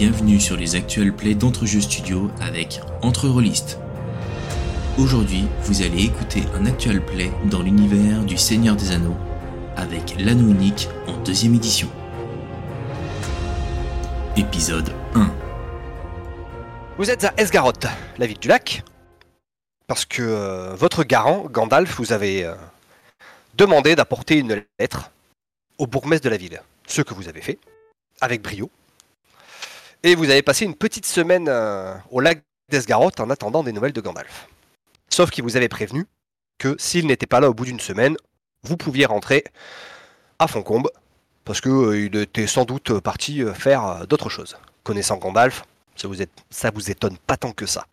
bienvenue sur les actuels plays d'Entrejeux Studio avec Entre Rollistes. Aujourd'hui, vous allez écouter un actual play dans l'univers du Seigneur des Anneaux avec l'anneau unique en deuxième édition. Épisode 1 Vous êtes à Esgaroth, la ville du lac, parce que euh, votre garant, Gandalf, vous avez euh, demandé d'apporter une lettre au bourgmestre de la ville. Ce que vous avez fait, avec brio. Et vous avez passé une petite semaine euh, au lac d'Esgaroth en attendant des nouvelles de Gandalf. Sauf qu'il vous avait prévenu que s'il n'était pas là au bout d'une semaine, vous pouviez rentrer à Foncombe, parce qu'il était sans doute parti euh, faire euh, d'autres choses. Connaissant Gandalf, ça vous, vous étonne pas tant que ça.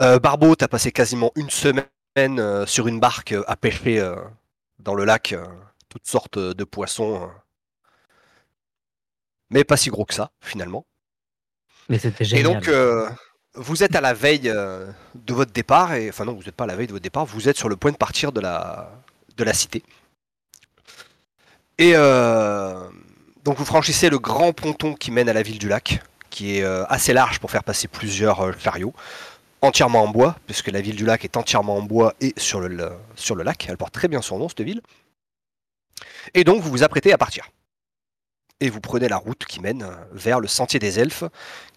Euh, Barbeau, t'as passé quasiment une semaine euh, sur une barque euh, à pêcher euh, dans le lac euh, toutes sortes de poissons, euh, mais pas si gros que ça finalement. Mais c'était Et génial. donc, euh, vous êtes à la veille euh, de votre départ, et enfin non, vous n'êtes pas à la veille de votre départ, vous êtes sur le point de partir de la, de la cité. Et euh, donc vous franchissez le grand ponton qui mène à la ville du lac, qui est assez large pour faire passer plusieurs chariots, entièrement en bois, puisque la ville du lac est entièrement en bois et sur le, le- sur le lac. Elle porte très bien son nom, cette ville. Et donc vous vous apprêtez à partir. Et vous prenez la route qui mène euh, vers le sentier des elfes,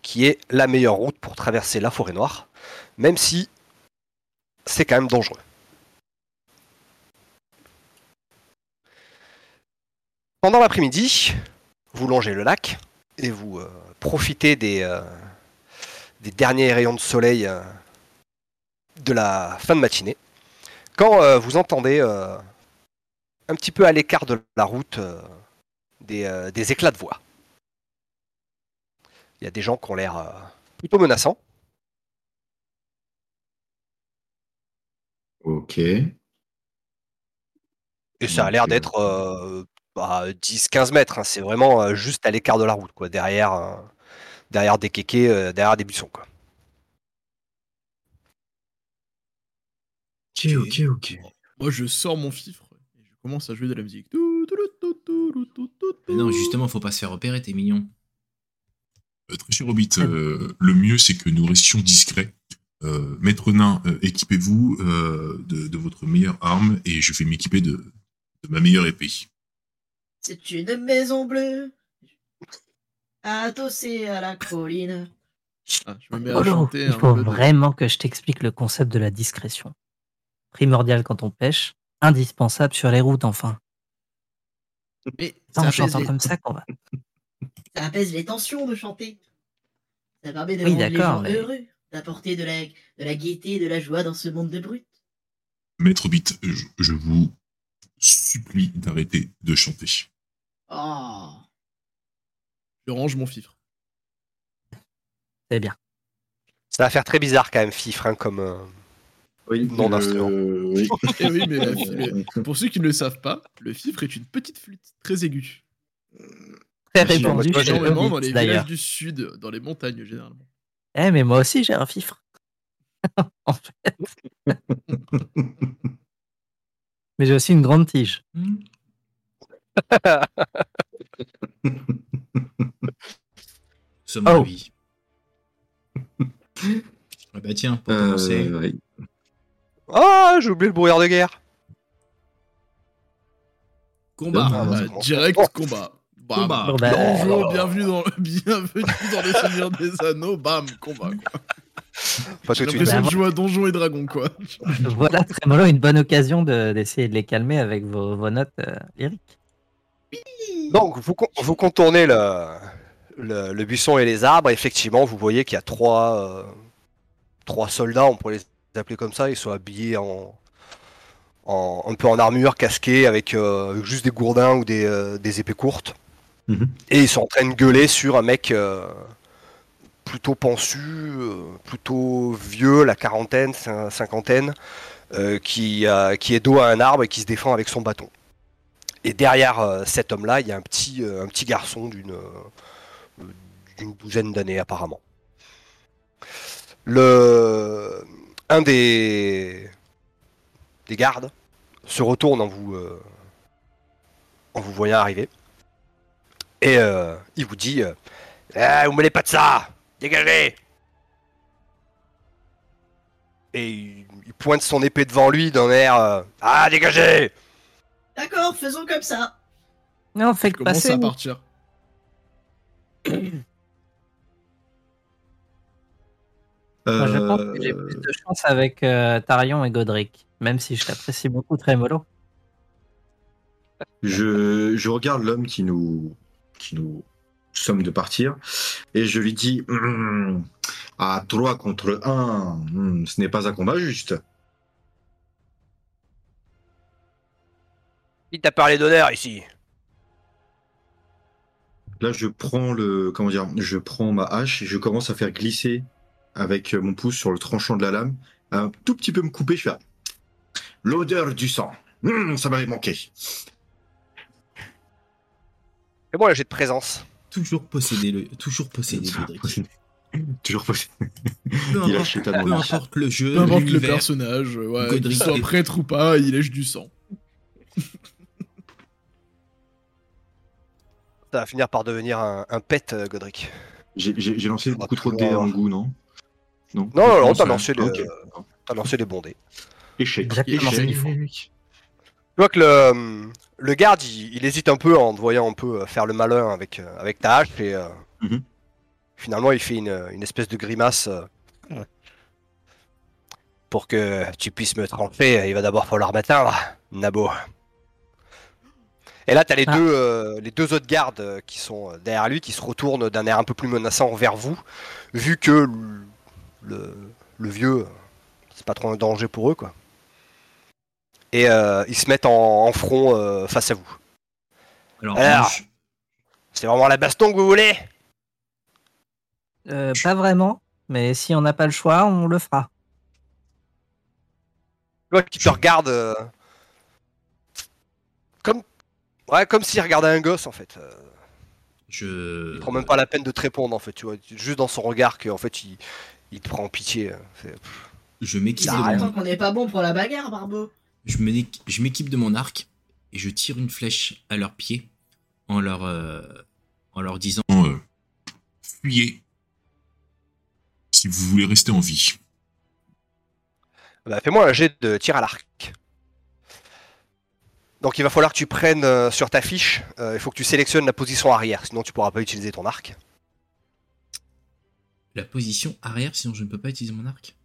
qui est la meilleure route pour traverser la forêt noire, même si c'est quand même dangereux. Pendant l'après-midi, vous longez le lac et vous euh, profitez des, euh, des derniers rayons de soleil de la fin de matinée, quand vous entendez un petit peu à l'écart de la route des, euh, des éclats de voix. Il y a des gens qui ont l'air euh, plutôt menaçants. Ok. Et ça a l'air d'être euh, à 10-15 mètres. hein. C'est vraiment euh, juste à l'écart de la route, quoi, derrière, euh, derrière des kékés, euh, derrière des buissons. Quoi. Ok, ok, ok. Moi, je sors mon fifre et je commence à jouer de la musique. Tout, Mais non, justement, faut pas se faire repérer, t'es mignon. Euh, très cher Hobbit, euh, le mieux c'est que nous restions discrets. Euh, Maître Nain, euh, équipez-vous euh, de, de votre meilleure arme et je vais m'équiper de, de ma meilleure épée. C'est une maison bleue, adossée à la colline. Ah, je me mets à Polo, chanter il faut peu de- vraiment que je t'explique le concept de la discrétion. Primordial quand on pêche, indispensable sur les routes enfin. Mais C'est en chantant apaise comme ça qu'on va. Ça apaise les tensions de chanter. Ça permet de Oui, rendre les gens mais- heureux, d'apporter de la, de la gaieté et de la joie dans ce monde de brutes. Maître Hobbit, je, je vous supplie d'arrêter de chanter. Oh, Je range mon fifre. C'est bien. Ça va faire très bizarre quand même, fifre, hein, comme. Oui, Non, d'instrument. euh, oui. Eh oui, mais, pour ceux qui ne le savent pas, le fifre est une petite flûte très aiguë. Très Merci, répandu moi, chez j'ai- Énormément dans les villages du sud, dans les montagnes généralement. Eh, mais moi aussi j'ai un fifre. en fait. mais j'ai aussi une grande tige. Somme Oh. Ah bah tiens, pour Euh, commencer, oui. Ah, j'ai oublié le brouillard de guerre. combat. Ah, c'est bon. direct Oh. combat. Bam. Combat. Bah, Bonjour, bienvenue dans, bienvenue dans le Seigneur des Anneaux. Bam, combat. Quoi. Pas tout J'ai de suite. l'impression Bah, de jouer à Donjons et Dragons, quoi. voilà Trémolo, une bonne occasion de- d'essayer de les calmer avec vos, vos notes euh, lyriques. Donc, vous, con- vous contournez le, le, le buisson et les arbres. Effectivement, vous voyez qu'il y a trois, euh, trois soldats, on pourrait les appeler comme ça. Ils sont habillés en, en- un peu en armure, casqués, avec euh, juste des gourdins ou des, euh, des épées courtes. Mhm. Et ils sont en train de gueuler sur un mec euh, plutôt pensu, plutôt vieux, la quarantaine, cin- cinquantaine, qui, qui est dos à un arbre et qui se défend avec son bâton. Et derrière cet homme-là, il y a un petit, un petit garçon d'une d'une douzaine d'années apparemment. Le, un des, des gardes se retourne en vous, euh, en vous voyant arriver Et euh, il vous dit euh, Eh, Vous mêlez pas de ça Dégagez Et il, il pointe son épée devant lui d'un air euh, Ah, dégagez D'accord, faisons comme ça. Non, fait Je que commence passer. à partir. Moi, je pense Euh, que j'ai plus de chance avec euh, Tarion et Godric, même si je t'apprécie beaucoup, Trémolo. je, je regarde l'homme qui nous, qui nous somme de partir et je lui dis à 3 contre 1, hum, ce n'est pas un combat juste. Il t'a parlé d'honneur ici Là, je prends le, comment dire, je prends ma hache et je commence à faire glisser avec mon pouce sur le tranchant de la lame, un tout petit peu me couper. Je fais ah, l'odeur du sang. Hum, ça m'avait manqué. Fais-moi un jet de présence. Toujours posséder le, toujours posséder Godric. Toujours possible. Peu Il importe, peu importe le jeu, Peu importe le personnage, euh, ouais, qu'il soit prêtre ou pas, il lèche du sang. Ça va finir par devenir un, un pet, euh, Godric. J'ai- J'ai j'ai lancé beaucoup trop de dés à mon goût, non? Non, Non, non, non, t'as lancé, les- ok. t'as lancé des bons dés. Échec. Exactement échec. Tu vois que le, le garde, il, il hésite un peu en te voyant un peu euh, faire le malin avec, euh, avec ta hache et euh, Mhm. finalement il fait une, une espèce de grimace euh, pour que tu puisses me trancher. Il va d'abord falloir m'atteindre, Nabo. Et là, t'as les, Ah. deux, euh, les deux autres gardes euh, qui sont euh, derrière lui qui se retournent d'un air un peu plus menaçant vers vous, vu que le, vieux, c'est pas trop un danger pour eux, quoi et euh, ils se mettent en, en front euh, face à vous. Alors, Alors. moi, je- C'est vraiment la baston que vous voulez? Euh, pas vraiment, mais si on n'a pas le choix, on le fera. Tu vois qu'il te regarde euh, comme ouais comme s'il regardait un gosse en fait. Je, il prend même pas la peine de te répondre en fait. Tu vois, juste dans son regard qu'en fait il, il te prend en pitié. c'est- je m'équipe mon, content qu'on n'est pas bon pour la bagarre, Barbeau. je m'équipe de mon arc et je tire une flèche à leurs pieds en leur, euh, en leur disant euh, fuyez si vous voulez rester en vie. Bah, Fais-moi un jet de tir à l'arc. Donc il va falloir que tu prennes euh, sur ta fiche. euh, il faut que tu sélectionnes la position arrière, sinon tu pourras pas utiliser ton arc. La position arrière, sinon je ne peux pas utiliser mon arc.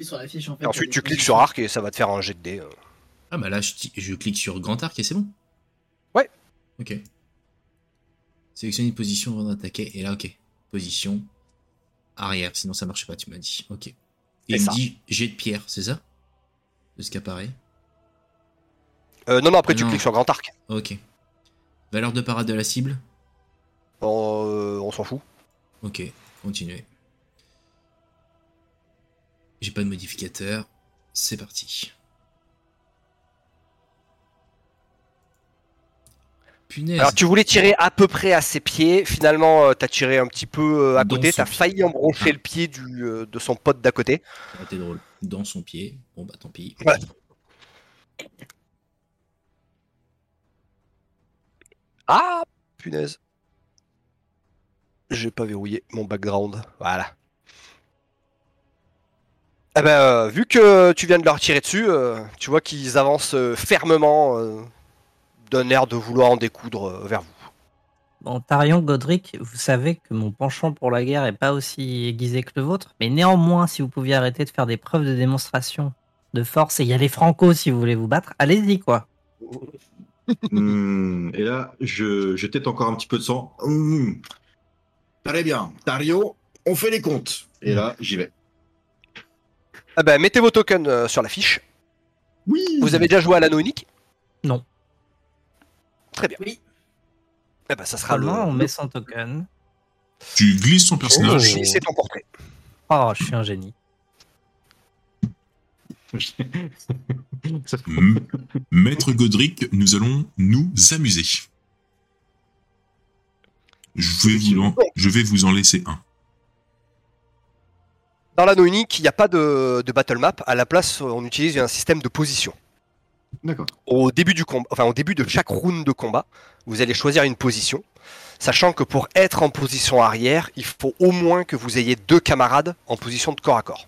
Et sur la fiche, en fait. Et ensuite tu cliques sur arc et ça va te faire un jet de dés. euh. Ah bah là, je, ti- je clique sur grand arc et c'est bon. Ouais. Ok. Sélectionner une position avant d'attaquer. Et là, ok. Position arrière. Sinon, ça marche pas, tu m'as dit. Ok. Et C'est il me ça. dit jet de pierre, c'est ça? De ce qui apparaît? Euh, non non après tu Non. cliques sur grand arc. Ok. Valeur de parade de la cible Euh, on s'en fout. Ok. Continuez. J'ai pas de modificateur. C'est parti. Punaise. Alors tu voulais tirer à peu près à ses pieds, finalement euh, t'as tiré un petit peu euh, à Dans côté, t'as failli embrocher Ah. le pied du, euh, de son pote d'à côté. Été drôle. Dans son pied. Bon bah tant pis. Ouais. Ah punaise. J'ai pas verrouillé mon background. Voilà. Eh ben, euh, vu que tu viens de leur tirer dessus, euh, tu vois qu'ils avancent euh, fermement d'un air de vouloir en découdre vers vous. Bon, Tarion, Godric, vous savez que mon penchant pour la guerre est pas aussi aiguisé que le vôtre, mais néanmoins, si vous pouviez arrêter de faire des preuves de démonstration de force et y aller franco si vous voulez vous battre, allez-y quoi. Hmm, et là, je, je tête encore un petit peu de sang. Hmm. Très bien. Tario, on fait les comptes. Et là, j'y vais. Eh ben, mettez vos tokens euh, sur la fiche. Oui. Vous avez déjà joué à l'anneau unique? Non. Très bien. Oui. Eh ben, ça sera le... Seulement, on met son token. Tu glisses son personnage. C'est ton portrait. Oh, je suis un génie. Maître Godric, nous allons nous amuser. Je vais, vous en, je vais vous en laisser un. Dans l'anneau unique, il n'y a pas de, de battle map. À la place, on utilise un système de position. D'accord. Au début du combat, enfin au début de chaque round de combat, vous allez choisir une position, sachant que pour être en position arrière, il faut au moins que vous ayez deux camarades en position de corps à corps.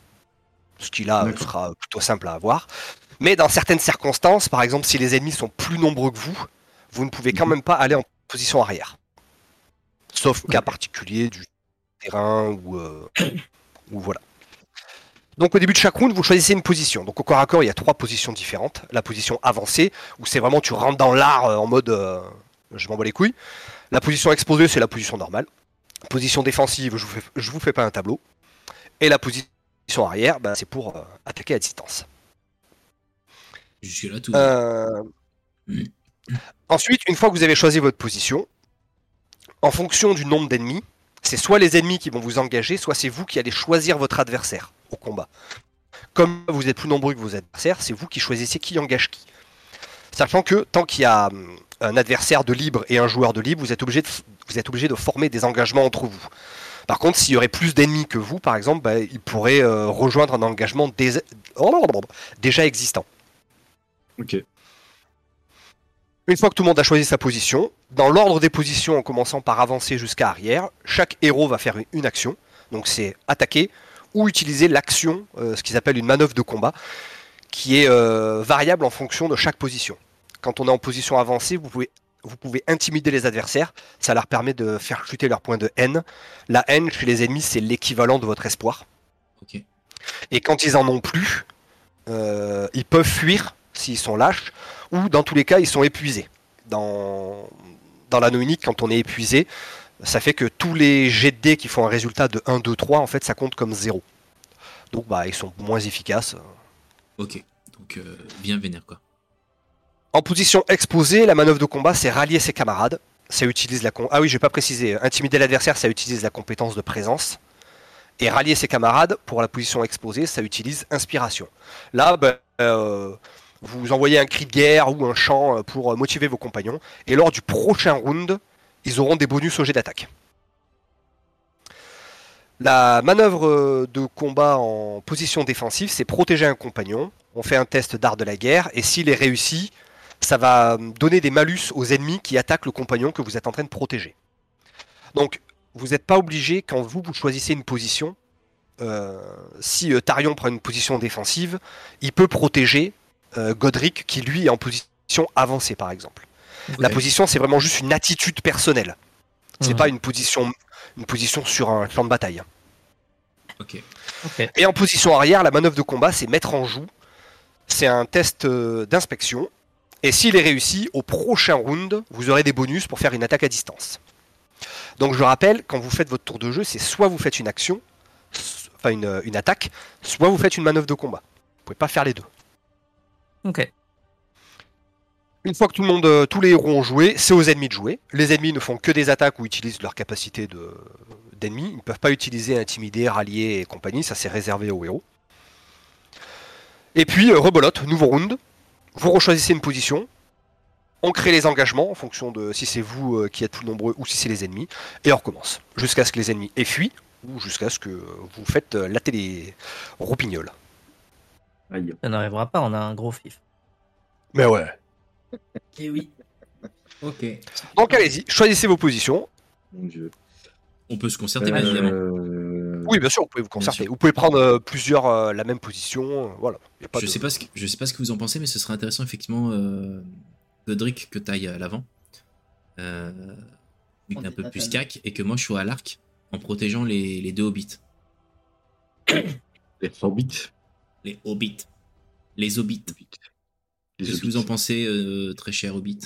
Ce qui là euh, sera plutôt simple à avoir. Mais dans certaines circonstances, par exemple si les ennemis sont plus nombreux que vous, vous ne pouvez quand Mhm. même pas aller en position arrière. Sauf cas particulier du terrain ou, euh, ou voilà. Donc au début de chaque round, vous choisissez une position. Donc au corps à corps, il y a trois positions différentes. La position avancée, où c'est vraiment tu rentres dans l'art euh, en mode euh, je m'en bats les couilles. La position exposée, c'est la position normale. Position défensive, je vous fais, je vous fais pas un tableau. Et la position arrière, bah, c'est pour euh, attaquer à distance. Jusque-là, tout. Euh. Ensuite, une fois que vous avez choisi votre position, en fonction du nombre d'ennemis, c'est soit les ennemis qui vont vous engager, soit c'est vous qui allez choisir votre adversaire au combat. Comme vous êtes plus nombreux que vos adversaires, c'est vous qui choisissez qui engage qui. Sachant que tant qu'il y a hum, un adversaire de libre et un joueur de libre, vous êtes obligé de, vous êtes obligé de former des engagements entre vous. Par contre, s'il y aurait plus d'ennemis que vous, par exemple, bah, ils pourraient euh, rejoindre un engagement déjà existant. Ok. Une fois que tout le monde a choisi sa position, dans l'ordre des positions en commençant par avancer jusqu'à arrière, chaque héros va faire une- une action. Donc c'est attaquer ou utiliser l'action, euh, ce qu'ils appellent une manœuvre de combat, qui est euh, variable en fonction de chaque position. Quand on est en position avancée, vous pouvez, vous pouvez intimider les adversaires, ça leur permet de faire chuter leur point de haine. La haine chez les ennemis, c'est l'équivalent de votre espoir. Et quand ils en ont plus, euh, ils peuvent fuir s'ils sont lâches, ou dans tous les cas, ils sont épuisés. Dans, dans l'anneau unique, quand on est épuisé, ça fait que tous les jets de dés qui font un résultat de 1, 2, 3, en fait, ça compte comme 0. Donc, bah, ils sont moins efficaces. Ok. Donc, euh, bien vénère, quoi. En position exposée, la manœuvre de combat, c'est rallier ses camarades. Ça utilise la ah oui, j'ai pas précisé. Intimider l'adversaire, ça utilise la compétence de présence. Et rallier ses camarades pour la position exposée, ça utilise inspiration. Là, ben, euh, vous envoyez un cri de guerre ou un chant euh, pour euh, motiver vos compagnons. Et lors du prochain round, ils auront des bonus au jet d'attaque. La manœuvre de combat en position défensive, c'est protéger un compagnon. On fait un test d'art de la guerre et s'il est réussi, ça va donner des malus aux ennemis qui attaquent le compagnon que vous êtes en train de protéger. Donc, vous n'êtes pas obligé, quand vous, vous choisissez une position, euh, si euh, Tarion prend une position défensive, il peut protéger euh, Godric qui, lui, est en position avancée, par exemple. La position, c'est vraiment juste une attitude personnelle. C'est Mhm. pas une position, une position sur un champ de bataille. Et en position arrière, la manœuvre de combat, c'est mettre en joue. C'est un test euh, d'inspection. Et s'il est réussi, au prochain round, vous aurez des bonus pour faire une attaque à distance. Donc je rappelle, quand vous faites votre tour de jeu, c'est soit vous faites une action, enfin une, une attaque, soit vous faites une manœuvre de combat. Vous pouvez pas faire les deux. Ok. Une fois que tout le monde, euh, tous les héros ont joué, c'est aux ennemis de jouer. Les ennemis ne font que des attaques ou utilisent leur capacité de- d'ennemis. Ils ne peuvent pas utiliser intimider, rallier et compagnie. Ça, c'est réservé aux héros. Et puis, euh, rebolote, nouveau round. Vous rechoisissez une position. On crée les engagements en fonction de si c'est vous euh, qui êtes plus nombreux ou si c'est les ennemis. Et on recommence. Jusqu'à ce que les ennemis aient fui ou jusqu'à ce que euh, vous faites euh, latter les roupignoles. Ça n'arrivera pas, on a un gros fif. Mais ouais. Et Eh oui. Ok. Donc allez-y, choisissez vos positions. Mon dieu. On peut se concerter, bien évidemment. Oui, bien sûr, vous pouvez vous concerter. Vous pouvez prendre euh, plusieurs euh, la même position. euh, voilà. Y a pas je de- sais pas ce que je sais pas ce que vous en pensez, mais ce serait intéressant effectivement, euh, Godric que t'ailles à l'avant, euh, un peu pas plus cac, et que moi je sois à l'arc en protégeant les, les deux hobbits, Les hobbits. les hobbits, les hobbits. Qu'est-ce que vous en pensez, euh, très cher hobbit?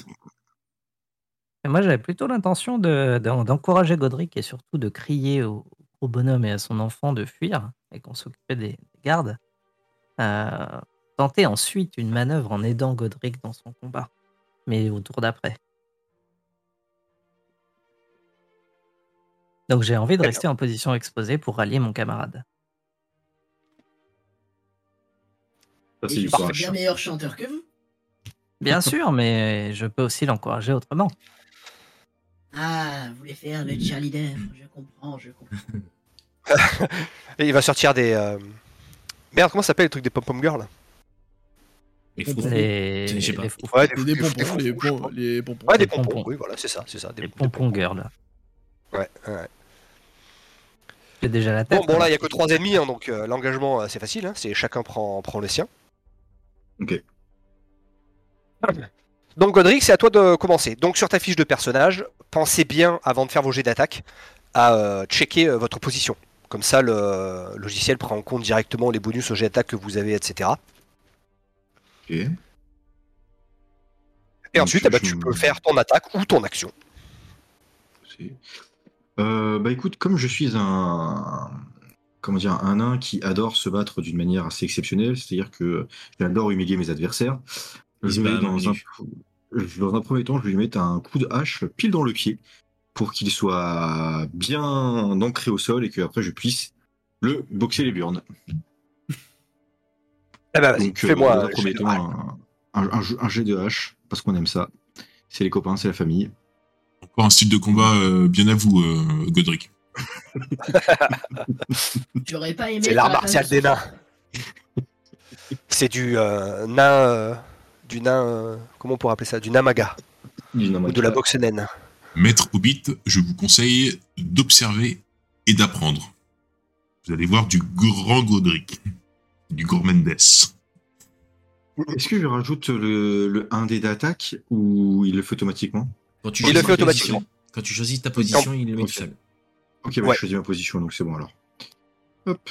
Et moi, j'avais plutôt l'intention de- d'en- d'encourager Godric et surtout de crier au, au bonhomme et à son enfant de fuir et qu'on s'occupait des, des gardes. Euh, tenter ensuite une manœuvre en aidant Godric dans son combat, mais au tour d'après. Donc j'ai envie de rester en position exposée pour rallier mon camarade. Ça, c'est bien meilleur chanteur que vous. Bien sûr, mais je peux aussi l'encourager autrement. Ah, vous voulez faire le cheerleader. Je comprends, je comprends. Et il va sortir des. euh, Merde, comment ça s'appelle le truc des pom-pom girls Les froufrous. Les, Je sais pas. les froufrous, Ouais, Des, des des pompons, les, les pompons. Ouais, des pompons. pompons. Oui, voilà, c'est ça, c'est ça. Des, les pompons girls. Ouais, ouais. J'ai déjà la tête. Bon, bon là, il y a que trois ennemis, hein, donc euh, l'engagement, euh, c'est facile. Hein, c'est chacun prend, prend le sien. Ok. Donc Godric, c'est à toi de commencer. Donc sur ta fiche de personnage, pensez bien avant de faire vos jets d'attaque à euh, checker euh, votre position. Comme ça, le logiciel prend en compte directement les bonus au jet d'attaque que vous avez, etc. Ok. Et ensuite, eh ben, je- tu peux faire ton attaque ou ton action. Euh, bah écoute, comme je suis un comment dire un nain qui adore se battre d'une manière assez exceptionnelle, c'est-à-dire que j'adore humilier mes adversaires, je vais bat à main dans un, nue. dans un premier temps, je vais lui mettre un coup de hache pile dans le pied pour qu'il soit bien ancré au sol et que après je puisse le boxer les burnes. Eh ben, Donc, euh, fais-moi dans un premier jet de- temps, un, un- un jeu- un jet de hache parce qu'on aime ça. C'est les copains, c'est la famille. Encore un style de combat euh, bien à vous, euh, Godric. J'aurais pas aimé. C'est l'art la martial des de nains. C'est du euh, nain, euh, du nain, euh, comment on pourrait appeler ça, du namaga ou de la boxe naine. Maître Hobbit, je vous conseille d'observer et d'apprendre. Vous allez voir du grand Godric, du Gourmendes. Est-ce que je rajoute le, le 1 dé d'attaque ou il le fait automatiquement? Quand tu Il le choisis fait ta automatiquement. position- Quand tu choisis ta position, il le met Ok. tout seul. Ok, bah, Ouais. je choisis ma position, donc c'est bon alors. Hop.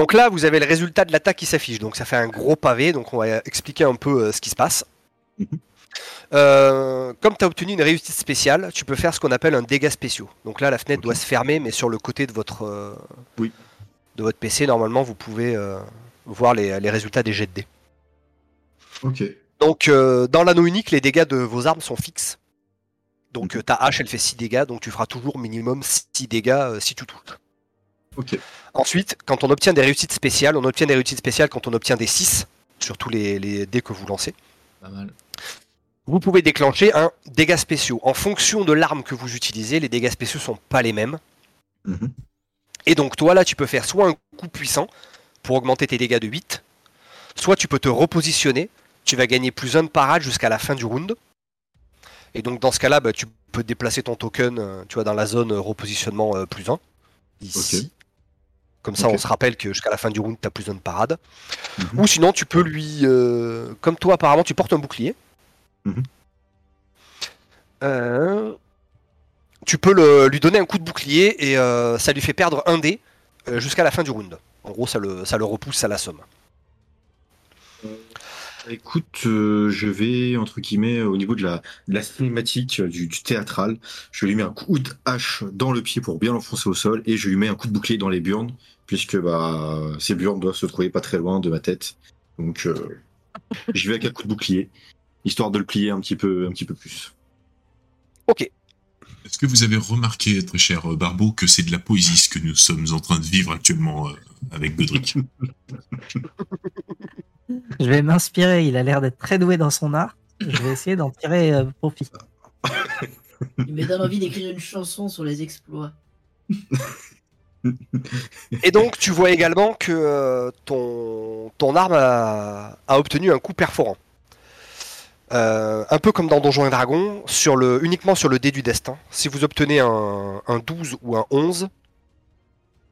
Donc là, vous avez le résultat de l'attaque qui s'affiche. Donc ça fait un gros pavé. Donc on va expliquer un peu euh, ce qui se passe. Mhm. Euh, comme tu as obtenu une réussite spéciale, tu peux faire ce qu'on appelle un dégât spéciaux. Donc là, la fenêtre doit se fermer, mais sur le côté de votre, euh, Oui. de votre PC, normalement, vous pouvez voir les, les résultats des jets de dés. Ok. Donc dans l'anneau unique, les dégâts de vos armes sont fixes. Donc Mhm. ta hache, elle fait 6 dégâts, donc tu feras toujours minimum 6 dégâts si tu touches. Ensuite, quand on obtient des réussites spéciales, on obtient des réussites spéciales quand on obtient des 6 sur tous les, les dés que vous lancez. Pas mal. Vous pouvez déclencher un dégât spéciaux. En fonction de l'arme que vous utilisez, les dégâts spéciaux sont pas les mêmes. Mhm. Et donc toi là, tu peux faire soit un coup puissant pour augmenter tes dégâts de 8, soit tu peux te repositionner, tu vas gagner plus 1 de parade jusqu'à la fin du round. Et donc dans ce cas-là, bah, tu peux déplacer ton token euh, tu vois, dans la zone repositionnement euh, plus 1. Ici. Comme ça, on se rappelle que jusqu'à la fin du round, tu as plus 1 de parade. Mhm. Ou sinon, tu peux lui... euh, comme toi, apparemment, tu portes un bouclier. Mhm. Euh, tu peux le- lui donner un coup de bouclier et euh, ça lui fait perdre un dé jusqu'à la fin du round. En gros, ça le, ça le repousse à la somme. Écoute, euh, je vais, entre guillemets, euh, au niveau de la, de la cinématique, euh, du, du théâtral, je lui mets un coup de hache dans le pied pour bien l'enfoncer au sol et je lui mets un coup de bouclier dans les burnes, puisque bah, ces burnes doivent se trouver pas très loin de ma tête. Donc, euh, j'y vais avec un coup de bouclier, histoire de le plier un petit peu, un petit peu plus. Ok. Est-ce que vous avez remarqué, très cher Barbeau, que c'est de la poésie ce que nous sommes en train de vivre actuellement euh, avec Godric? Je vais m'inspirer. Il a l'air d'être très doué dans son art. Je vais essayer d'en tirer euh, profit. Il me donne envie d'écrire une chanson sur les exploits. Et donc, tu vois également que euh, ton, ton arme a, a obtenu un coup perforant. Euh, un peu comme dans Donjons et Dragons, sur le, uniquement sur le dé du destin. Si vous obtenez un, un 12 ou un 11,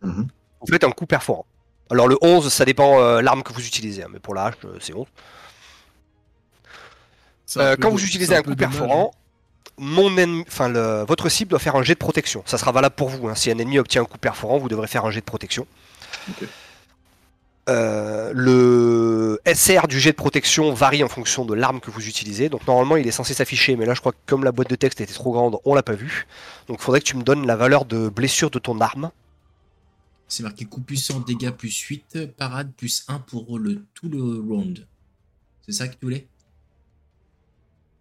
Mhm. vous faites un coup perforant. Alors le 11, ça dépend euh, l'arme que vous utilisez, hein, mais pour la hache, euh, c'est 11. C'est un Euh, quand vous utilisez un coup perforant, mon ennemi, enfin le- votre cible doit faire un jet de protection. Ça sera valable pour vous. hein. Si un ennemi obtient un coup perforant, vous devrez faire un jet de protection. Euh, le SR du jet de protection varie en fonction de l'arme que vous utilisez. Donc normalement il est censé s'afficher, mais là je crois que comme la boîte de texte était trop grande, on l'a pas vu. Donc il faudrait que tu me donnes la valeur de blessure de ton arme. C'est marqué coup puissant, dégâts plus 8, parade plus 1 pour le, tout le round. C'est ça que tu voulais?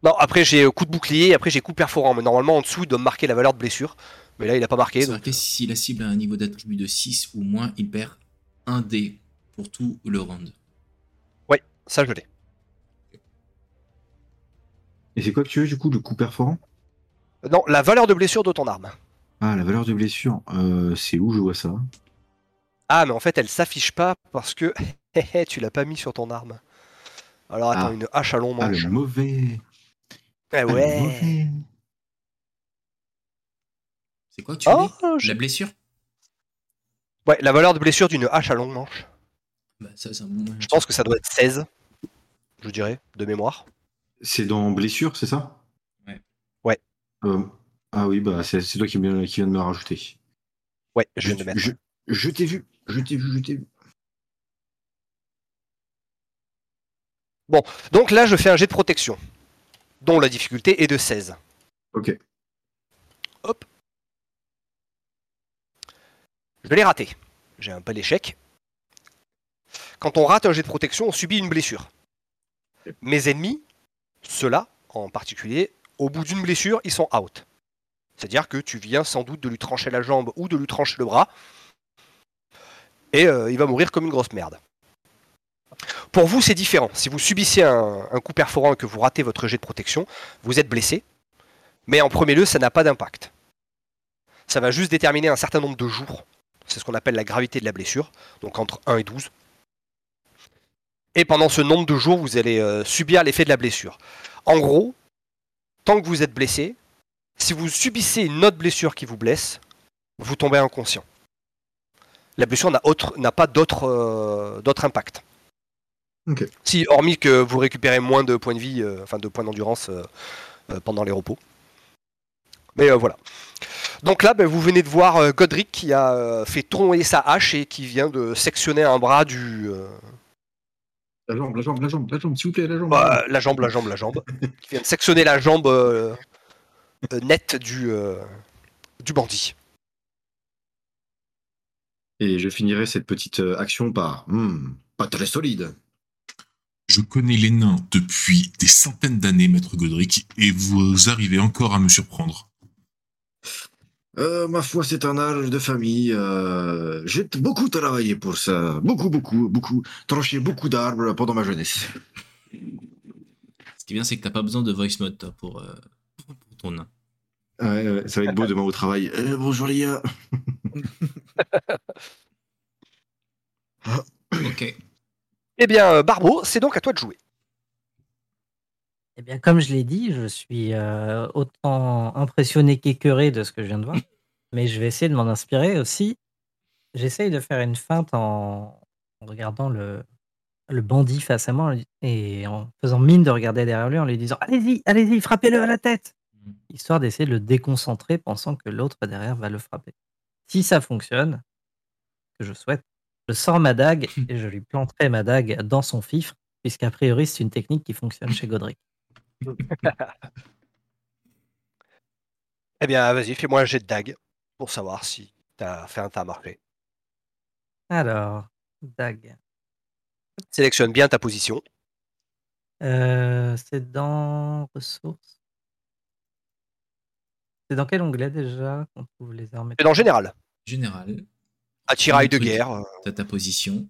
Non, après j'ai euh, coup de bouclier, après j'ai coup perforant, mais normalement en dessous il doit me marquer la valeur de blessure. Mais là il a pas marqué. C'est donc- marqué si la cible a un niveau d'attribut de 6 ou moins, il perd 1 dé pour tout le round. Ça je l'ai. Et c'est quoi que tu veux, du coup, le coup perforant? Non, la valeur de blessure de ton arme. Ah, la valeur de blessure, euh, c'est où je vois ça? Ah, mais en fait, elle s'affiche pas parce que tu l'as pas mis sur ton arme. Alors attends, Ah. une hache à long Ah, manche. le mauvais. Eh Ah, ouais. mauvais. C'est quoi que tu Oh, dis? je- La blessure? Ouais, la valeur de blessure d'une hache à longue manche. bah, ça, c'est un bon moyen. Je pense que ça doit être 16, je dirais, de mémoire. C'est dans blessure, c'est ça? Ouais. Ouais. Euh, ah oui, bah c'est toi qui viens, qui viens de me rajouter. Ouais, je viens de le mettre. je, je t'ai vu, je t'ai vu, je t'ai vu. Donc là, je fais un jet de protection, dont la difficulté est de 16. Ok. Je l'ai raté. J'ai un bel échec. Quand on rate un jet de protection, on subit une blessure. Mes ennemis, ceux-là en particulier, au bout d'une blessure, ils sont out. C'est-à-dire que tu viens sans doute de lui trancher la jambe ou de lui trancher le bras, et euh, il va mourir comme une grosse merde. Pour vous, c'est différent. Si vous subissez un, coup perforant et que vous ratez votre jet de protection, vous êtes blessé, mais en premier lieu, ça n'a pas d'impact. Ça va juste déterminer un certain nombre de jours c'est ce qu'on appelle la gravité de la blessure, donc entre 1 et 12. Et pendant ce nombre de jours, vous allez euh, subir l'effet de la blessure. En gros, tant que vous êtes blessé, si vous subissez une autre blessure qui vous blesse, vous tombez inconscient. La blessure n'a autre- n'a pas d'autre euh, impact. Si, hormis que vous récupérez moins de points de vie, euh, enfin de points d'endurance euh, euh, pendant les repos. Mais voilà. Donc là, ben, vous venez de voir Godric qui a fait tourner sa hache et qui vient de sectionner un bras du. La jambe, la jambe, la jambe, la jambe, s'il vous plaît, la jambe. bah, la jambe, la jambe, la jambe. qui vient de sectionner la jambe nette du, du bandit. Et je finirai cette petite euh, action par Hmm, pas très solide. Je connais les nains depuis des centaines d'années, maître Godric, et vous arrivez encore à me surprendre. Euh, ma foi, c'est un âge de famille. euh, J'ai beaucoup travaillé pour ça. Beaucoup, beaucoup, beaucoup. Tranché beaucoup d'arbres pendant ma jeunesse. Ce qui est bien, c'est que t'as pas besoin de voice mode toi, pour, euh, pour ton nain. Ouais, ouais, ça va être beau demain au travail. Euh, bonjour les gars. Ok. Eh bien, euh, Barbeau, c'est donc à toi de jouer. Eh bien, comme je l'ai dit, je suis euh, autant impressionné qu'écœuré de ce que je viens de voir. Mais je vais essayer de m'en inspirer aussi. J'essaye de faire une feinte en, en regardant le, le bandit face à moi et en faisant mine de regarder derrière lui en lui disant Allez-y, allez-y, frappez-le à la tête Histoire d'essayer de le déconcentrer, pensant que l'autre derrière va le frapper. Si ça fonctionne, que je souhaite, je sors ma dague et je lui planterai ma dague dans son fifre, puisqu'a priori c'est une technique qui fonctionne chez Godric. Eh bien, vas-y, fais-moi un jet de dague pour savoir si t'as fait un tas marché. Alors, dague. Sélectionne bien ta position. Euh, c'est dans ressources. C'est dans quel onglet déjà qu'on trouve les armes et C'est dans général. Général, Attirail de guerre. euh. t'as ta position.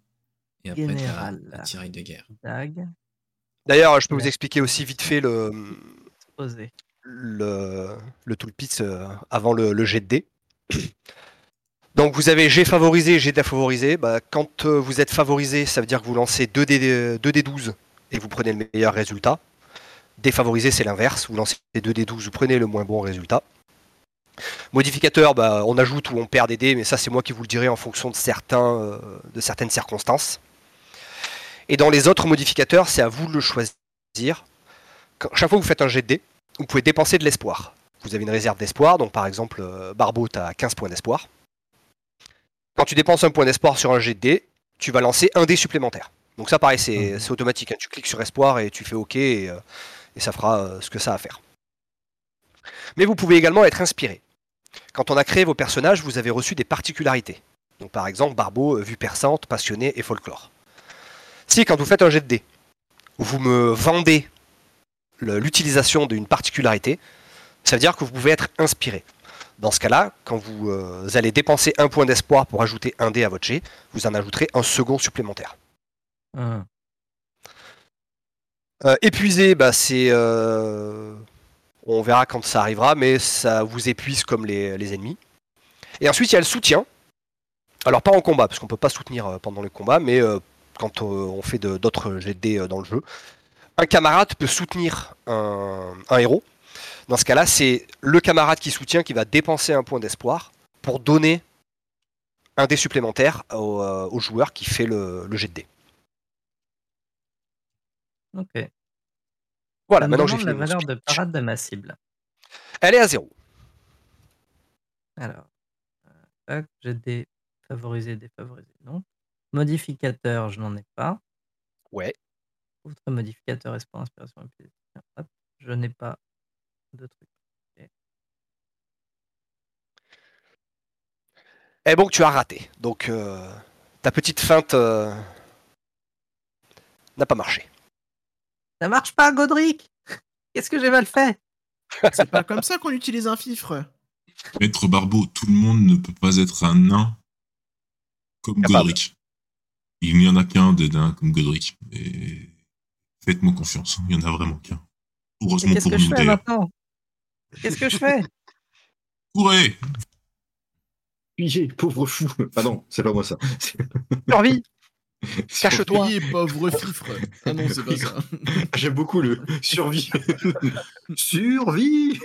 Et après, Général. t'as attirail de guerre. dague D'ailleurs, je peux vous expliquer aussi vite fait le, posée. le, le toolpit euh, avant le, le jet de dés. Donc vous avez G favorisé et G défavorisé. Bah, quand euh, vous êtes favorisé, ça veut dire que vous lancez 2 d 2 12 et vous prenez le meilleur résultat. Défavorisé, c'est l'inverse. Vous lancez 2 d 12 vous prenez le moins bon résultat. Modificateur, bah, on ajoute ou on perd des dés, mais ça c'est moi qui vous le dirai en fonction de, certains, euh, de certaines circonstances. Et dans les autres modificateurs, c'est à vous de le choisir. Quand- chaque fois que vous faites un jet de dés, vous pouvez dépenser de l'espoir. Vous avez une réserve d'espoir, donc par exemple, euh, Barbeau, tu as 15 points d'espoir. Quand tu dépenses un point d'espoir sur un jet de dés, tu vas lancer un dé supplémentaire. Donc ça, pareil, c'est c'est automatique. hein. Tu cliques sur espoir et tu fais OK et, euh, et ça fera euh, ce que ça a à faire. Mais vous pouvez également être inspiré. Quand on a créé vos personnages, vous avez reçu des particularités. Donc par exemple, Barbeau, euh, vue perçante, passionné et folklore. Si, quand vous faites un jet de dés, vous me vendez l'utilisation d'une particularité, ça veut dire que vous pouvez être inspiré. Dans ce cas-là, quand vous euh, allez dépenser un point d'espoir pour ajouter un dé à votre jet, vous en ajouterez un second supplémentaire. Hum. Euh, épuisé, bah, c'est. euh, on verra quand ça arrivera, mais ça vous épuise comme les, ennemis. Et ensuite, il y a le soutien. Alors pas en combat, parce qu'on peut pas soutenir euh, pendant le combat, mais euh, quand euh, on fait d'autres euh, dans le jeu, un camarade peut soutenir un, héros. Dans ce cas-là, c'est le camarade qui soutient qui va dépenser un point d'espoir pour donner un dé supplémentaire au, joueur qui fait le, le jet de dés. Ok. Voilà, Ça maintenant j'ai fini la valeur de parade de ma cible. Elle est à zéro. Alors, euh, j'ai des favorisés, défavorisés, non. Modificateur, je n'en ai pas. Ouais. Autre modificateur, espoir, inspiration, et Tiens, hop, je n'ai pas de truc. Et bon, tu as raté. Donc euh, ta petite feinte euh, n'a pas marché. Ça marche pas, Godric Qu'est-ce que j'ai mal fait? C'est pas comme ça qu'on utilise un fifre. Maître Barbeau, tout le monde ne peut pas être un nain comme Capable. Godric. Il n'y en a qu'un des nains comme Godric. Et faites-moi confiance, il n'y en a vraiment qu'un. Heureusement Qu'est-ce pour que je nous fais d'ailleurs. maintenant? Qu'est-ce que je fais? Courez Fuyez, pauvre fou. Ah non, c'est pas moi ça. Survie Cache-toi. Pauvre fifre. Ah non, c'est pas ça. J'aime beaucoup le survie. survie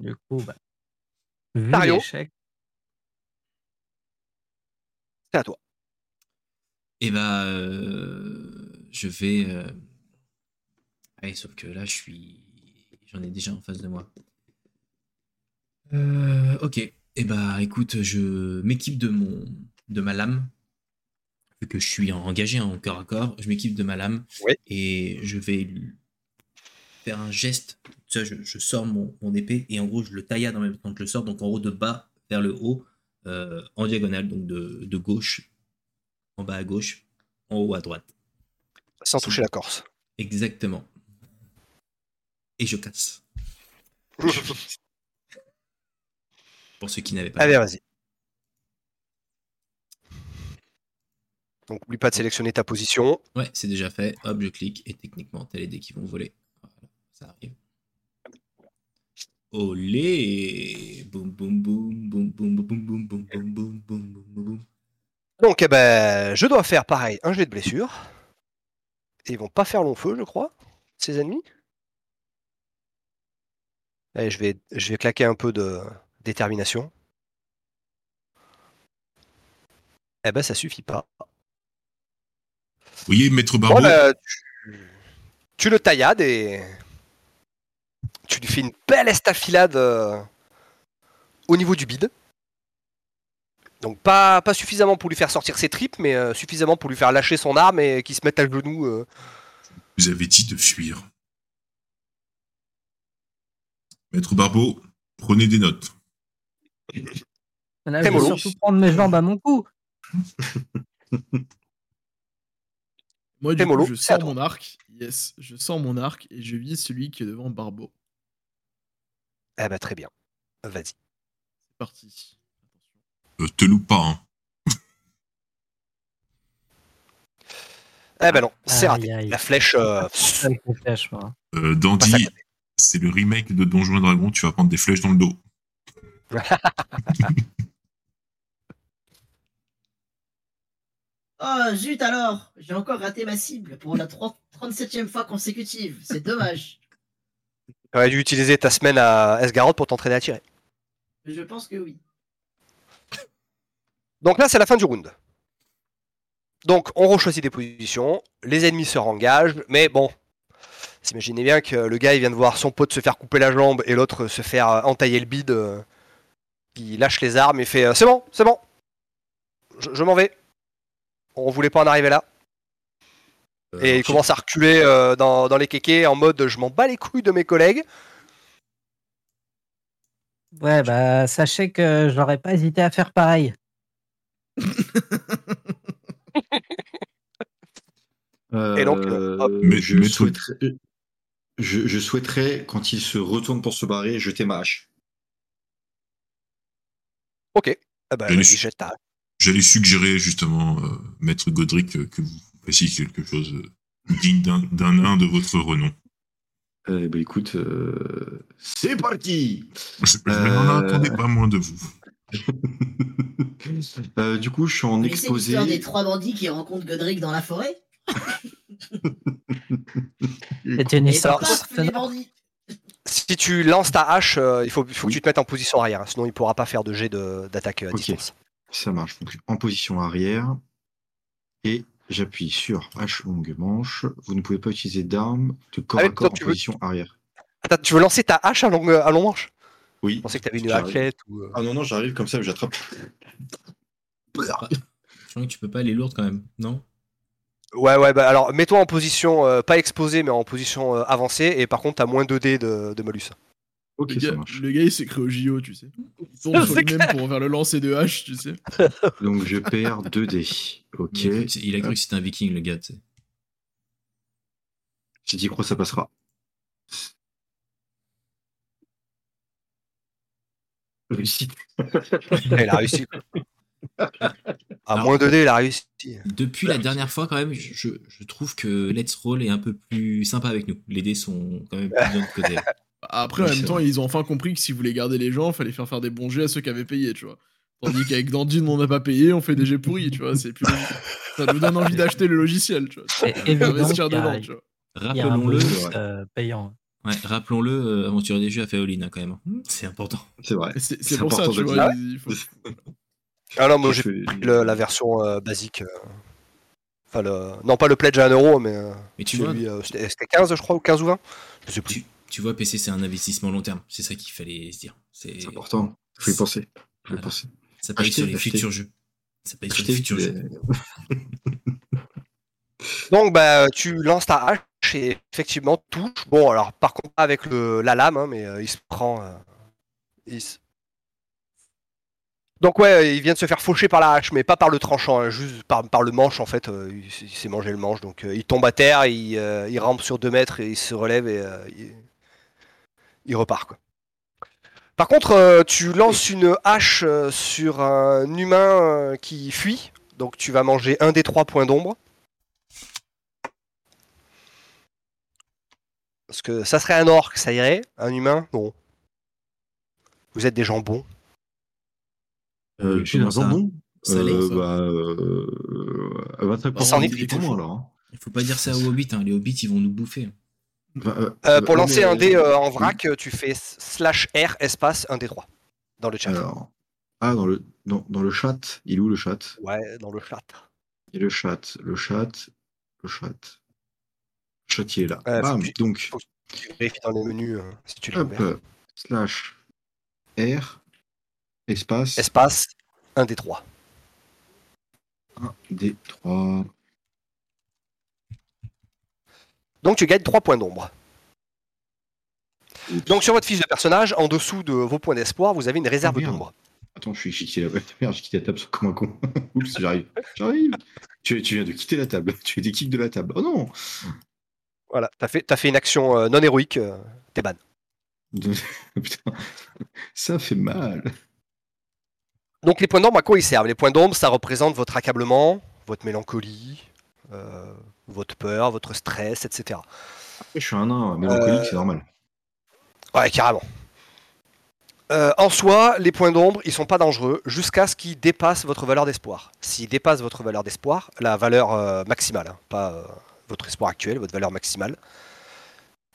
Du coup, bah, vu C'est à toi. Et bah, euh, je vais. euh, Allez, sauf que là, je suis. J'en ai déjà en face de moi. Euh, ok. Et bah, écoute, je m'équipe de mon, de ma lame. Vu que je suis engagé en corps à corps, je m'équipe de ma lame Ouais. et je vais lui faire un geste. Tu je, je sors mon, mon épée et en gros, je le taillade en même temps que je le sors. Donc en gros, de bas vers le haut, euh, en diagonale, donc de, de gauche en bas à gauche, en haut à droite. Sans toucher la Corse. Exactement. Et je casse. Pour ceux qui n'avaient pas. Allez, vas-y. Donc, oublie pas de sélectionner ta position. Ouais, c'est déjà fait. Hop, je clique et techniquement, t'as les dés qui vont voler. Voilà, ça arrive. Olé Boum boum boum boum boum boum boum boum boum boum boum boum boum boum. Donc, eh ben, je dois faire pareil, un jet de blessure. Et ils vont pas faire long feu, je crois, ces ennemis. Allez, je vais, je vais claquer un peu de détermination. Eh ben, ça suffit pas. Vous voyez, Maître Bon, Barbeau, tu, tu le taillades et tu lui fais une belle estafilade euh, au niveau du bide. Donc pas, pas suffisamment pour lui faire sortir ses tripes, mais euh, suffisamment pour lui faire lâcher son arme et qu'il se mette à genoux. euh. vous avez dit de fuir. Maître Barbeau, prenez des notes. là, je vais surtout prendre mes jambes à mon cou. Moi, du coup, je sors mon arc. Yes, je sors mon arc et je vise celui qui est devant Barbeau. Eh ben très bien. Vas-y. C'est parti. Euh, te loupe pas, hein. Eh ben non, c'est raté. aïe. La flèche. euh. Euh, Dandy, c'est le remake de Donjons et Dragons, tu vas prendre des flèches dans le dos. Oh, zut alors J'ai encore raté ma cible pour la 37e fois consécutive. C'est dommage. T'aurais dû utiliser ta semaine à Esgaroth pour t'entraîner à tirer. Je pense que oui. Donc là, c'est la fin du round. Donc, on rechoisit des positions, les ennemis se rengagent, mais bon, vous imaginez bien que le gars, il vient de voir son pote se faire couper la jambe et l'autre se faire entailler le bide. euh, il lâche les armes et fait euh, C'est bon, c'est bon, je, je m'en vais. On voulait pas en arriver là. Euh, Et il commence à reculer euh, dans, dans les kékés en mode Je m'en bats les couilles de mes collègues. Ouais, bah, sachez que j'aurais pas hésité à faire pareil. Et donc, Euh, hop. Mais- je, mais- souhaiterais, je, je souhaiterais, quand il se retourne pour se barrer, jeter ma hache. Ok. Eh ben, jette ta- J'allais suggérer justement, euh, Maître Godric, euh, que vous fassiez quelque chose euh, digne d'un nain de votre renom. Eh ben écoute, euh, c'est parti Je, je n'en attendais pas moins de vous. Euh, du coup, je suis en exposé. l'histoire des trois bandits qui rencontrent Godric dans la forêt C'était une histoire Si tu lances ta hache, euh, il faut, il faut Oui. que tu te mettes en position arrière, hein, sinon il pourra pas faire de jet d'attaque à distance. Ça marche. Donc, en position arrière. Et j'appuie sur H longue manche. Vous ne pouvez pas utiliser d'armes de corps Ah à corps toi, en veux- position arrière. Attends, tu veux lancer ta hache à long, à long manche? Oui. Je pensais que tu avais une raclette ou. euh, Ah non, non, j'arrive comme ça, j'attrape. Je crois que tu peux pas aller lourde quand même, non? Ouais, ouais, bah alors mets-toi en position euh, pas exposée, mais en position euh, avancée, et par contre, t'as moins 2 dés de, de malus. Ok, le, ça marche. le gars, il s'est créé au JO, tu sais. Il sur lui-même pour faire le lancer de hache, tu sais. Donc, je perds 2 dés. Ok. il, a cru que c'est- il a cru que c'était un viking, le gars, tu sais. Si t'y crois, ça passera. Réussite. Il a réussi. quoi. À Alors- moins 2 dés, il a réussi. Depuis la dernière fois, quand même, je, je- je trouve que Let's Roll est un peu plus sympa avec nous. Les dés sont quand même plus de notre côté. Après, Oui, en même temps, vrai. ils ont enfin compris que si vous voulez garder les gens, fallait faire faire des bons jets à ceux qui avaient payé, tu vois. Tandis qu'avec Dandine, on n'a pas payé, on fait des jets pourris, tu vois. C'est plus. Ça nous donne envie d'acheter le logiciel, tu vois. A- dedans, tu vois. Il Rappelons-le, euh, payant. ouais, rappelons-le, euh, Aventurier des Jeux a fait all-in hein, quand même. C'est important. C'est vrai. C'est pour ça, important tu vois. il faut- Ah non, moi j'ai fait le- la version euh, basique. euh, Enfin, le... non, pas le pledge à 1 euro, mais euh, Mais tu vois, c'était c'était 15, je crois, ou 15 ou 20 Je sais plus. tu, tu vois, PC, c'est un investissement long terme. C'est ça qu'il fallait se dire. C'est important. Faut y penser. Faut y penser. Ça paye Acheter, sur les acheter. futurs jeux. Ça paye sur les Acheter, futurs jeux. Donc, bah, tu lances ta hache et effectivement, touche. Bon, alors, par contre, pas avec le, la lame, hein, mais euh, il se prend. euh, il se- Donc, ouais, il vient de se faire faucher par la hache, mais pas par le tranchant, hein, juste par, par le manche, en fait. euh, il, il s'est mangé le manche. Donc, euh, il tombe à terre, il, euh, il rampe sur 2 mètres et il se relève et euh, il, il repart, quoi. Par contre, euh, tu lances une hache euh, sur un humain euh, qui fuit. Donc, tu vas manger un des trois points d'ombre. Parce que ça serait un orc, ça irait. Un humain, non. Vous êtes des gens bons. Euh, je suis un jambon. Salé, Euh, ça. bah, euh, euh, bah, ça en est pour plutôt. moi, alors. hein. Il faut pas dire ça aux hobbits. Hein. Les hobbits, ils vont nous bouffer. Bah, euh, Euh, pour euh, lancer mais, un dé euh, euh, en vrac, euh, tu fais slash R espace 1 des 3 dans le chat. Alors, ah, dans le, dans, dans le chat, il est où le chat? Ouais, dans le chat. A le chat, le chat, le chat. Le chat, il est là. Faut Bam, tu- donc, faut Tu vérifies dans les menus euh, si tu hop, euh, slash R, espace, Espace 1 des 3. 1, D, 3. Donc tu gagnes 3 points d'ombre. Donc sur votre fiche de personnage, en dessous de vos points d'espoir, vous avez une réserve Oh, d'ombre. Attends, je suis quitté la Merde, j'ai quitté la table comme un con. Oups, j'arrive. J'arrive. Tu, tu viens de quitter la table. Tu fais des kicks de la table. Oh non Voilà, t'as fait, fait une action euh, non héroïque, euh, t'es ban. Putain, ça fait mal. Donc les points d'ombre, à quoi ils servent? Les points d'ombre, ça représente votre accablement, votre mélancolie, euh, votre peur, votre stress, etc. Je suis un nain mélancolique, c'est normal. Ouais, carrément. Euh, en soi, les points d'ombre, ils sont pas dangereux jusqu'à ce qu'ils dépassent votre valeur d'espoir. S'ils dépassent votre valeur d'espoir, la valeur euh, maximale, hein, pas euh, votre espoir actuel, votre valeur maximale,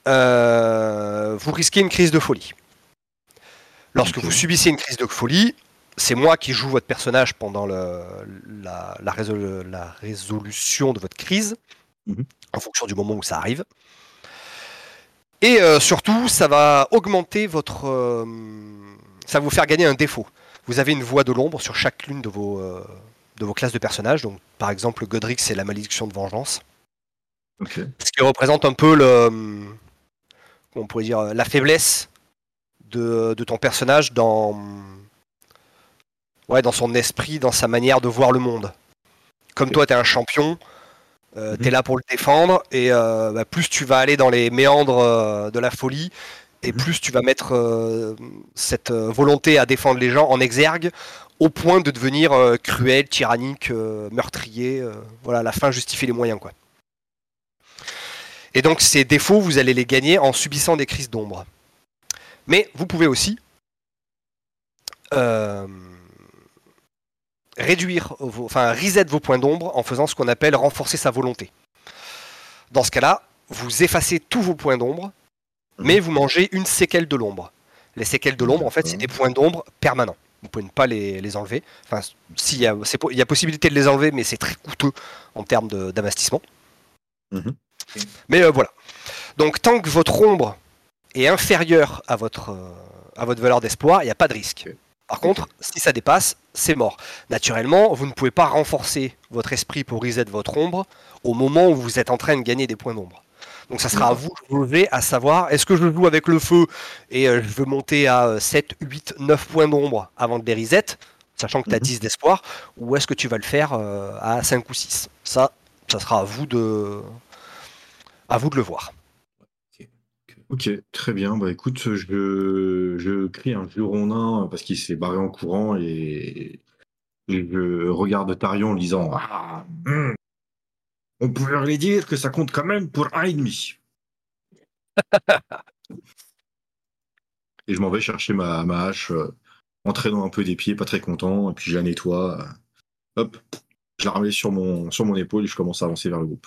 euh, vous risquez une crise de folie. Lorsque vous subissez une crise de folie, c'est moi qui joue votre personnage pendant le- la, la résol- la résolution de votre crise, Mhm. en fonction du moment où ça arrive. Et euh, surtout, ça va augmenter votre. euh, ça va vous faire gagner un défaut. Vous avez une voix de l'ombre sur chacune de vos, euh, de vos classes de personnages. Donc, par exemple, Godric, c'est la malédiction de vengeance. Ok. Ce qui représente un peu le. on pourrait dire La faiblesse de, de ton personnage dans. Ouais, dans son esprit, dans sa manière de voir le monde. Comme toi, tu es un champion, euh, tu es là pour le défendre, et euh, bah, plus tu vas aller dans les méandres euh, de la folie, et Mhm. plus tu vas mettre cette volonté à défendre les gens en exergue, au point de devenir cruel, tyrannique, meurtrier. voilà, la fin justifie les moyens, quoi. Et donc ces défauts, vous allez les gagner en subissant des crises d'ombre. Mais vous pouvez aussi réduire, vos, enfin reset vos points d'ombre en faisant ce qu'on appelle renforcer sa volonté. Dans ce cas-là, vous effacez tous vos points d'ombre, mais vous mangez une séquelle de l'ombre. Les séquelles de l'ombre, en fait, c'est des points d'ombre permanents. Vous pouvez ne pas les, les enlever. Enfin, s'il y a, il y a possibilité de les enlever, mais c'est très coûteux en termes d'investissement. Mhm. Mais euh, voilà. Donc, tant que votre ombre est inférieure à votre, euh, à votre valeur d'espoir, il n'y a pas de risque. Par contre, si ça dépasse, c'est mort. Naturellement, vous ne pouvez pas renforcer votre esprit pour reset votre ombre au moment où vous êtes en train de gagner des points d'ombre. Donc ça sera à vous de jouer à savoir est-ce que je joue avec le feu et euh, je veux monter à euh, 7, 8, 9 points d'ombre avant de les reset, sachant que tu as Mhm. 10 d'espoir, ou est-ce que tu vas le faire euh, à 5 ou 6 Ça, ça sera à vous de, à vous de le voir. Ok, très bien. Bah écoute, je, je crie un vieux rondin parce qu'il s'est barré en courant et je regarde Tarion en disant Ah, hum, On pourrait lui dire que ça compte quand même pour un et demi. et je m'en vais chercher ma, ma hache, euh, en traînant un peu des pieds, pas très content, et puis je la nettoie. euh, hop, je la remets sur mon, sur mon épaule et je commence à avancer vers le groupe.